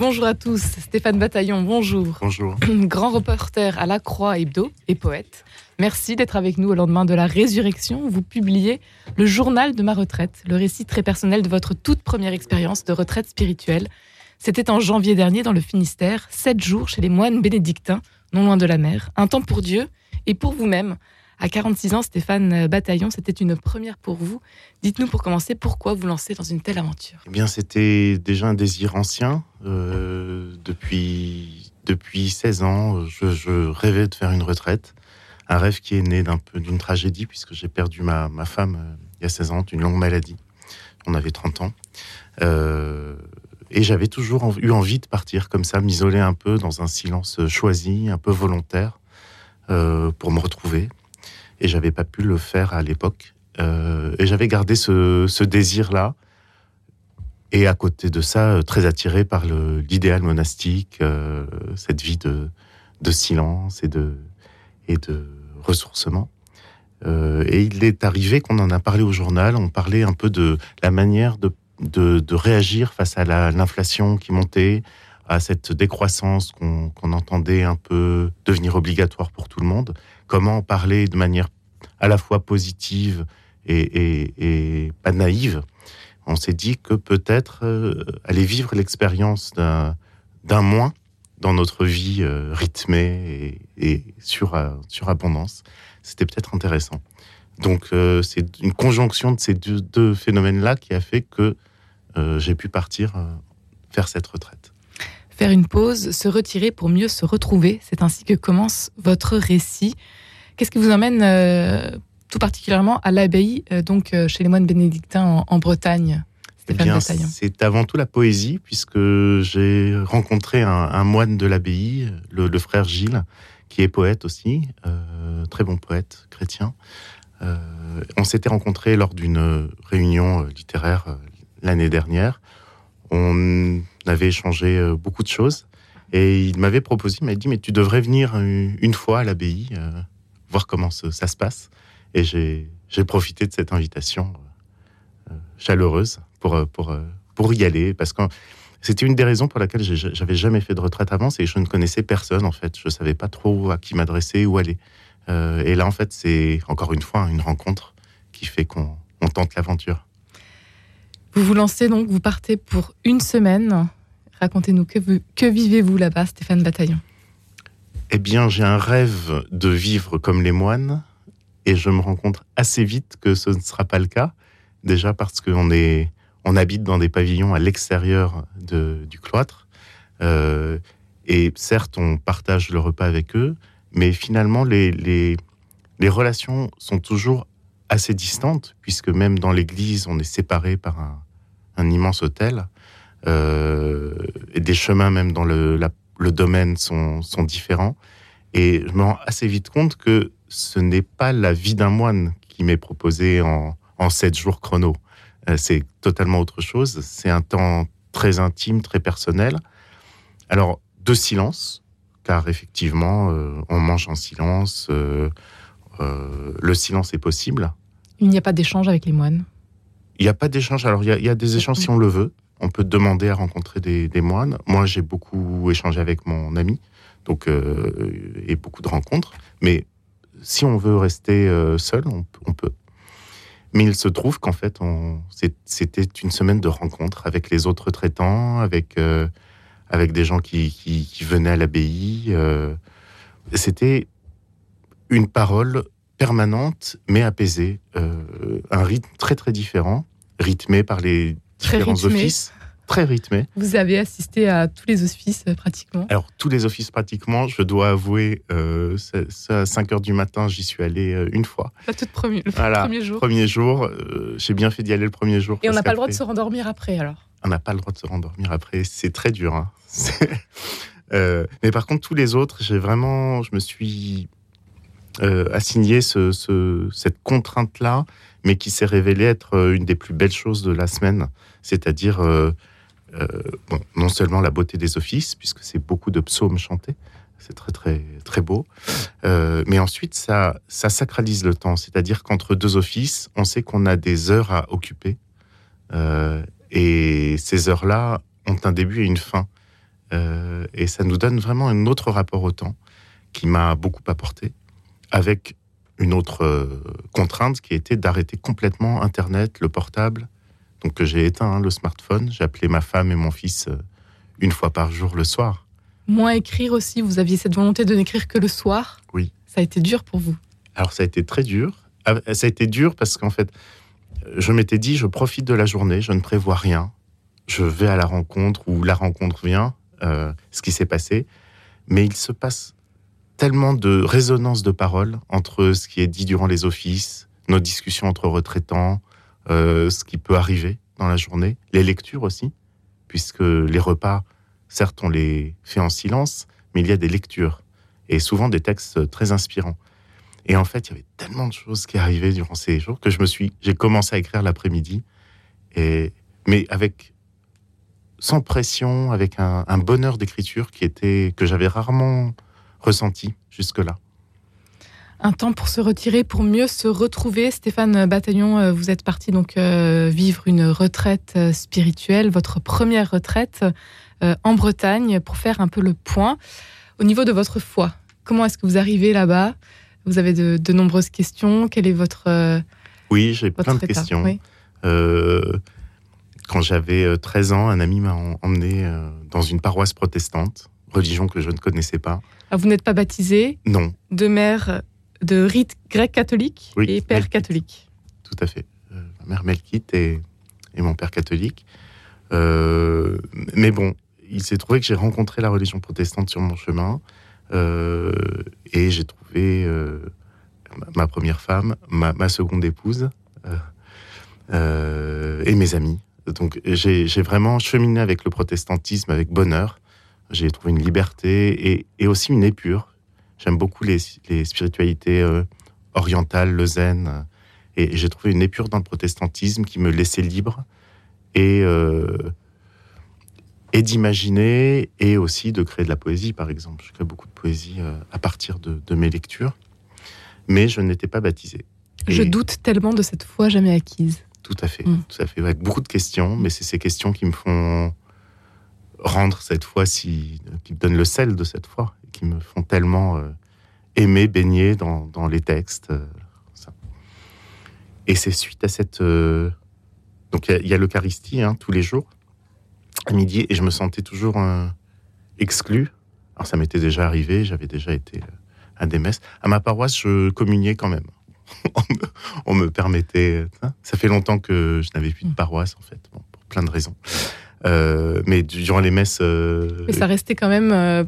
Bonjour à tous, Stéphane Bataillon, bonjour. Bonjour. Grand reporter à La Croix Hebdo et poète. Merci d'être avec nous au lendemain de la résurrection. Vous publiez le journal de ma retraite, le récit très personnel de votre toute première expérience de retraite spirituelle. C'était en janvier dernier dans le Finistère, sept jours chez les moines bénédictins, non loin de la mer. Un temps pour Dieu et pour vous-même. À 46 ans, Stéphane Bataillon, c'était une première pour vous. Dites-nous pour commencer pourquoi vous lancez dans une telle aventure? Eh bien, c'était déjà un désir ancien. Euh, depuis, depuis 16 ans, je, rêvais de faire une retraite. Un rêve qui est né d'un peu d'une tragédie, puisque j'ai perdu ma, ma femme euh, il y a 16 ans, d'une longue maladie. On avait 30 ans. Euh, et j'avais toujours eu envie de partir comme ça, m'isoler un peu dans un silence choisi, un peu volontaire, pour me retrouver et j'avais pas pu le faire à l'époque. Euh, et j'avais gardé ce, désir-là. Et à côté de ça, euh, très attiré par l'idéal monastique, euh, cette vie de, silence et de, ressourcement. et il est arrivé qu'on en a parlé au journal, on parlait un peu de la manière de réagir face à l'inflation qui montait, à cette décroissance qu'on entendait un peu devenir obligatoire pour tout le monde comment parler de manière à la fois positive et, pas naïve, on s'est dit que peut-être euh, aller vivre l'expérience d'un moins dans notre vie euh, rythmée et, sur, euh, c'était peut-être intéressant. Donc c'est une conjonction de ces deux, phénomènes-là qui a fait que j'ai pu partir faire cette retraite. Faire une pause, se retirer pour mieux se retrouver, c'est ainsi que commence votre récit. Qu'est-ce qui vous emmène euh, tout particulièrement à l'abbaye, euh, donc euh, chez les moines bénédictins en, Bretagne eh c'est avant tout la poésie, puisque j'ai rencontré un, moine de l'abbaye, le, frère Gilles, qui est poète aussi, très bon poète chrétien. on s'était rencontrés lors d'une réunion littéraire l'année dernière. On avait échangé beaucoup de choses. Et il m'avait proposé, il m'a dit, mais tu devrais venir une fois à l'abbaye voir comment ça se passe. Et j'ai profité de cette invitation euh, chaleureuse pour, euh, pour, euh, pour y aller, parce que c'était une des raisons pour laquelle j'avais jamais fait de retraite avant, c'est que je ne connaissais personne en fait. Je savais pas trop à qui m'adresser, où aller. et là, en fait, c'est encore une fois une rencontre qui fait qu'on tente l'aventure. Vous vous lancez donc, vous partez pour une semaine. Racontez-nous, que, que vivez-vous là-bas, Stéphane Bataillon? Eh bien, j'ai un rêve de vivre comme les moines et je me rends compte assez vite que ce ne sera pas le cas. Déjà parce qu'on est, on habite dans des pavillons à l'extérieur du cloître. Euh, et certes, on partage le repas avec eux, mais finalement, les, les, les relations sont toujours assez distantes, puisque même dans l'église, on est séparé par un, immense hôtel. Euh, et des chemins même dans le, la, le domaine sont, sont différents. Et je me rends assez vite compte que ce n'est pas la vie d'un moine qui m'est proposée en, en sept jours chrono. Euh, c'est totalement autre chose. C'est un temps très intime, très personnel. Alors, de silence, car effectivement, euh, on mange en silence. Euh, le silence est possible. Il n'y a pas d'échange avec les moines? Il n'y a pas d'échange. Alors, il y, a, il y, a, des échanges si on le veut on peut demander à rencontrer des, moines. Moi, j'ai beaucoup échangé avec mon ami, donc euh, et beaucoup de rencontres. Mais si on veut rester euh, seul, on, peut. Mais il se trouve qu'en fait, c'était une semaine de rencontres avec les autres traitants, avec euh, avec des gens qui, qui venaient à l'abbaye. c'était une parole permanente mais apaisée, un rythme très très différent, rythmé par les différents offices. Très rythmé. Vous avez assisté à tous les offices euh, pratiquement Alors, tous les offices pratiquement, je dois avouer, euh, à 5 heures du matin, j'y suis allé euh, une fois. La toute première, le premier jour Premier jour, euh, j'ai bien fait d'y aller le premier jour. Et on n'a pas le droit de se rendormir après alors? On n'a pas le droit de se rendormir après, c'est très dur. Hein. mais par contre, tous les autres, j'ai vraiment, je me suis ce, cette contrainte-là mais qui s'est révélée être euh, une des plus belles choses de la semaine, c'est-à-dire euh, euh, non seulement la beauté des offices, puisque c'est beaucoup de psaumes chantés, c'est très très très beau, mais ensuite ça ça sacralise le temps, c'est-à-dire qu'entre deux offices, on sait qu'on a des heures à occuper, et ces heures-là ont un début et une fin. Euh, et ça nous donne vraiment un autre rapport au temps qui m'a beaucoup apporté, avec une autre euh, contrainte qui été d'arrêter complètement Internet, le portable. Donc j'ai éteint hein, le smartphone, j'ai appelé ma femme et mon fils euh, une fois par jour le soir. Moins écrire aussi, vous aviez cette volonté de n'écrire que le soir? Oui. Ça a été dur pour vous? Alors ça a été très dur. Ah, ça a été dur parce qu'en fait, je m'étais dit, je profite de la journée, je ne prévois rien. Je vais à la rencontre ou la rencontre vient, euh, ce qui s'est passé. Mais il se passe tellement de résonance de paroles entre ce qui est dit durant les offices, nos discussions entre retraitants, euh, ce qui peut arriver dans la journée, les lectures aussi, puisque les repas, certes, on les fait en silence, mais il y a des lectures et souvent des textes très inspirants. Et en fait, il y avait tellement de choses qui arrivaient durant ces jours que je me suis, j'ai commencé à écrire l'après-midi, mais avec sans pression, avec un, un bonheur d'écriture qui était que j'avais rarement ressenti jusque-là. Un temps pour se retirer, pour mieux se retrouver. Stéphane Bataillon, euh, vous êtes parti donc euh, vivre une retraite euh, spirituelle, votre première retraite en Bretagne, pour faire un peu le point. Au niveau de votre foi, comment est-ce que vous arrivez là-bas? Vous avez de, de, nombreuses questions. Quel est votre Oui, j'ai plein de questions. Oui. Euh, quand j'avais 13 ans, un ami m'a emmené dans une paroisse protestante, religion que je ne connaissais pas. Ah, vous n'êtes pas baptisé Non. De mère de rite grec catholique oui, et père Melkite. catholique? Tout à fait. Euh, ma mère Melkite et, et, mon père catholique. Euh, mais bon, il s'est trouvé que j'ai rencontré la religion protestante sur mon chemin euh, et j'ai trouvé euh, ma première femme, ma, ma seconde épouse euh, et mes amis. Donc j'ai vraiment cheminé avec le protestantisme avec bonheur. J'ai trouvé une liberté et, et, aussi une épure. J'aime beaucoup les, les spiritualités euh, orientales, le zen. euh, et, j'ai trouvé une épure dans le protestantisme qui me laissait libre et, euh, et d'imaginer et aussi de créer de la poésie, par exemple. Je crée beaucoup de poésie à partir de, de, mes lectures. Mais je n'étais pas baptisé. Je doute tellement de cette foi jamais acquise. Tout à fait, mmh. tout à fait. Avec beaucoup de questions, mais c'est ces questions qui me font rendre cette foi si, qui me donnent le sel de cette foi, qui me font tellement euh, aimer, baigner dans, dans les textes. Euh. Et c'est suite à cette. Euh, donc il y, a l'Eucharistie hein, tous les jours, à midi, et je me sentais toujours exclu. Alors ça m'était déjà arrivé, j'avais déjà été à des messes. À ma paroisse, je communiais quand même. on, me, permettait. Hein ça fait longtemps que je n'avais plus de paroisse, en fait, pour plein de raisons. Euh, mais durant les messes. Euh, mais ça restait quand même. Euh,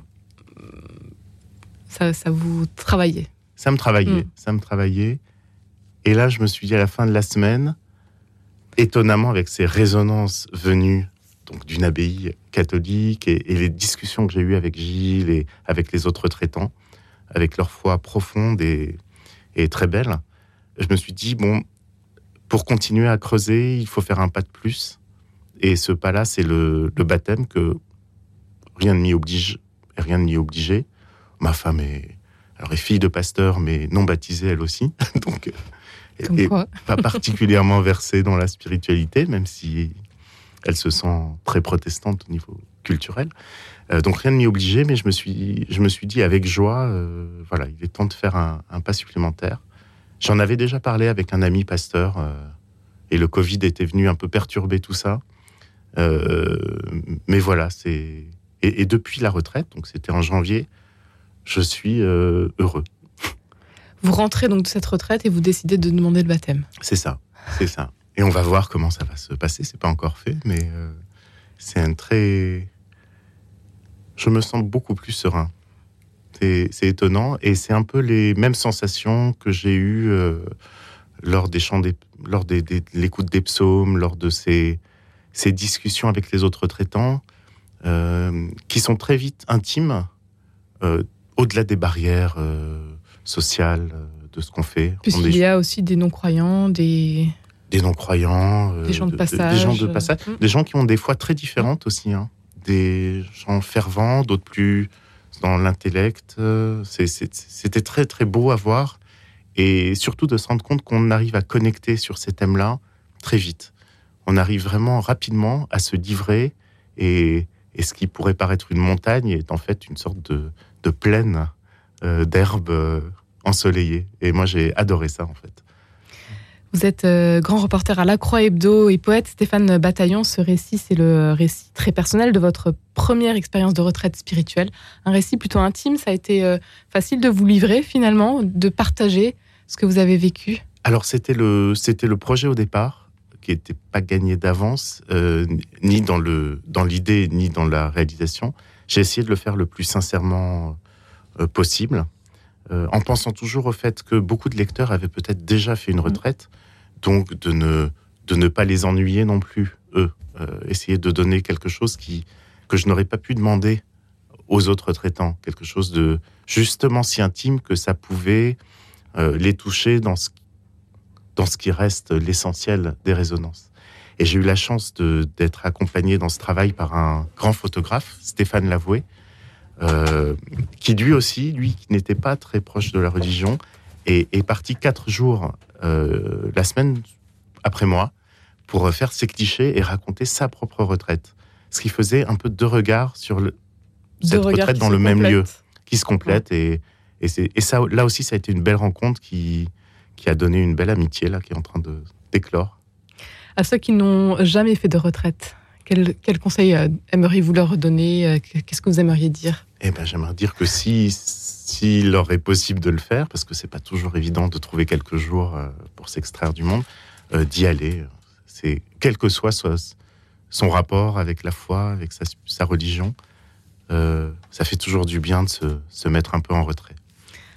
ça, ça, vous travaillait. Ça me travaillait. Mm. Ça me travaillait. Et là, je me suis dit à la fin de la semaine, étonnamment, avec ces résonances venues donc d'une abbaye catholique et, et, les discussions que j'ai eues avec Gilles et avec les autres traitants, avec leur foi profonde et, et très belle, je me suis dit, bon, pour continuer à creuser, il faut faire un pas de plus. Et ce pas-là, c'est le, le, baptême que rien ne m'y oblige, rien ne m'y obligeait. Ma femme est, alors est fille de pasteur, mais non baptisée elle aussi, donc Comme et quoi. pas particulièrement versée dans la spiritualité, même si elle se sent très protestante au niveau culturel. Euh, donc rien ne m'y obligeait, mais je me suis, je me suis dit avec joie, euh, voilà, il est temps de faire un, un pas supplémentaire. J'en avais déjà parlé avec un ami pasteur, euh, et le Covid était venu un peu perturber tout ça. Euh, mais voilà, c'est et, et, depuis la retraite, donc c'était en janvier, je suis euh, heureux. Vous rentrez donc de cette retraite et vous décidez de demander le baptême. C'est ça, c'est ça. Et on va voir comment ça va se passer. C'est pas encore fait, mais euh, c'est un très. Je me sens beaucoup plus serein. C'est étonnant et c'est un peu les mêmes sensations que j'ai eues euh, lors des chants des, lors des, des l'écoute des psaumes, lors de ces ces discussions avec les autres traitants, euh, qui sont très vite intimes, euh, au-delà des barrières euh, sociales de ce qu'on fait. Puisqu'il y a aussi des non-croyants, des... Des non-croyants. des gens de passage. Des gens de passage. Mmh. Des gens qui ont des fois très différentes aussi. Hein. Des gens fervents, d'autres plus dans l'intellect. C'était très, très beau à voir. Et surtout de se rendre compte qu'on arrive à connecter sur ces thèmes-là très vite on arrive vraiment rapidement à se livrer et, et ce qui pourrait paraître une montagne est en fait une sorte de, de plaine euh, d'herbe euh, ensoleillée. Et moi, j'ai adoré ça, en fait. Vous êtes euh, grand reporter à La Croix Hebdo et poète Stéphane Bataillon. Ce récit, c'est le récit très personnel de votre première expérience de retraite spirituelle. Un récit plutôt intime. Ça a été euh, facile de vous livrer finalement, de partager ce que vous avez vécu? Alors, c'était le, c'était le projet au départ qui n'était pas gagné d'avance, euh, ni dans le dans l'idée, ni dans la réalisation. J'ai essayé de le faire le plus sincèrement euh, possible, euh, en pensant toujours au fait que beaucoup de lecteurs avaient peut-être déjà fait une retraite, donc de ne de ne pas les ennuyer non plus eux. Essayer de donner quelque chose qui que je n'aurais pas pu demander aux autres retraitants, quelque chose de justement si intime que ça pouvait les toucher dans ce dans ce qui reste l'essentiel des résonances. Et j'ai eu la chance d'être accompagné dans ce travail par un grand photographe, Stéphane Lavoué, euh, qui lui aussi, lui qui n'était pas très proche de la religion, est, est parti quatre jours euh, la semaine après moi pour faire ses clichés et raconter sa propre retraite. Ce qui faisait un peu deux regards sur le, cette Deux regards retraite dans le même lieu qui se complètent et, et ça là aussi ça a été une belle rencontre qui, qui a donné une belle amitié là qui est en train de d'éclore. À ceux qui n'ont jamais fait de retraite, quel, quel conseil euh, aimeriez-vous leur donner Euh, Qu'est-ce que vous aimeriez dire? Eh ben j'aimerais dire que si s'il leur est possible de le faire parce que c'est pas toujours évident de trouver quelques jours euh, pour s'extraire du monde, d'y aller. C'est quel que soit, soit son rapport avec la foi, avec sa, sa religion, euh, ça fait toujours du bien de se, se mettre un peu en retrait.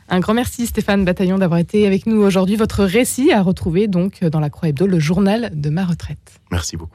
Un grand merci Stéphane Bataillon d'avoir été avec nous aujourd'hui. Votre récit à retrouver donc dans la Croix Hebdo, le journal de ma retraite. Merci beaucoup.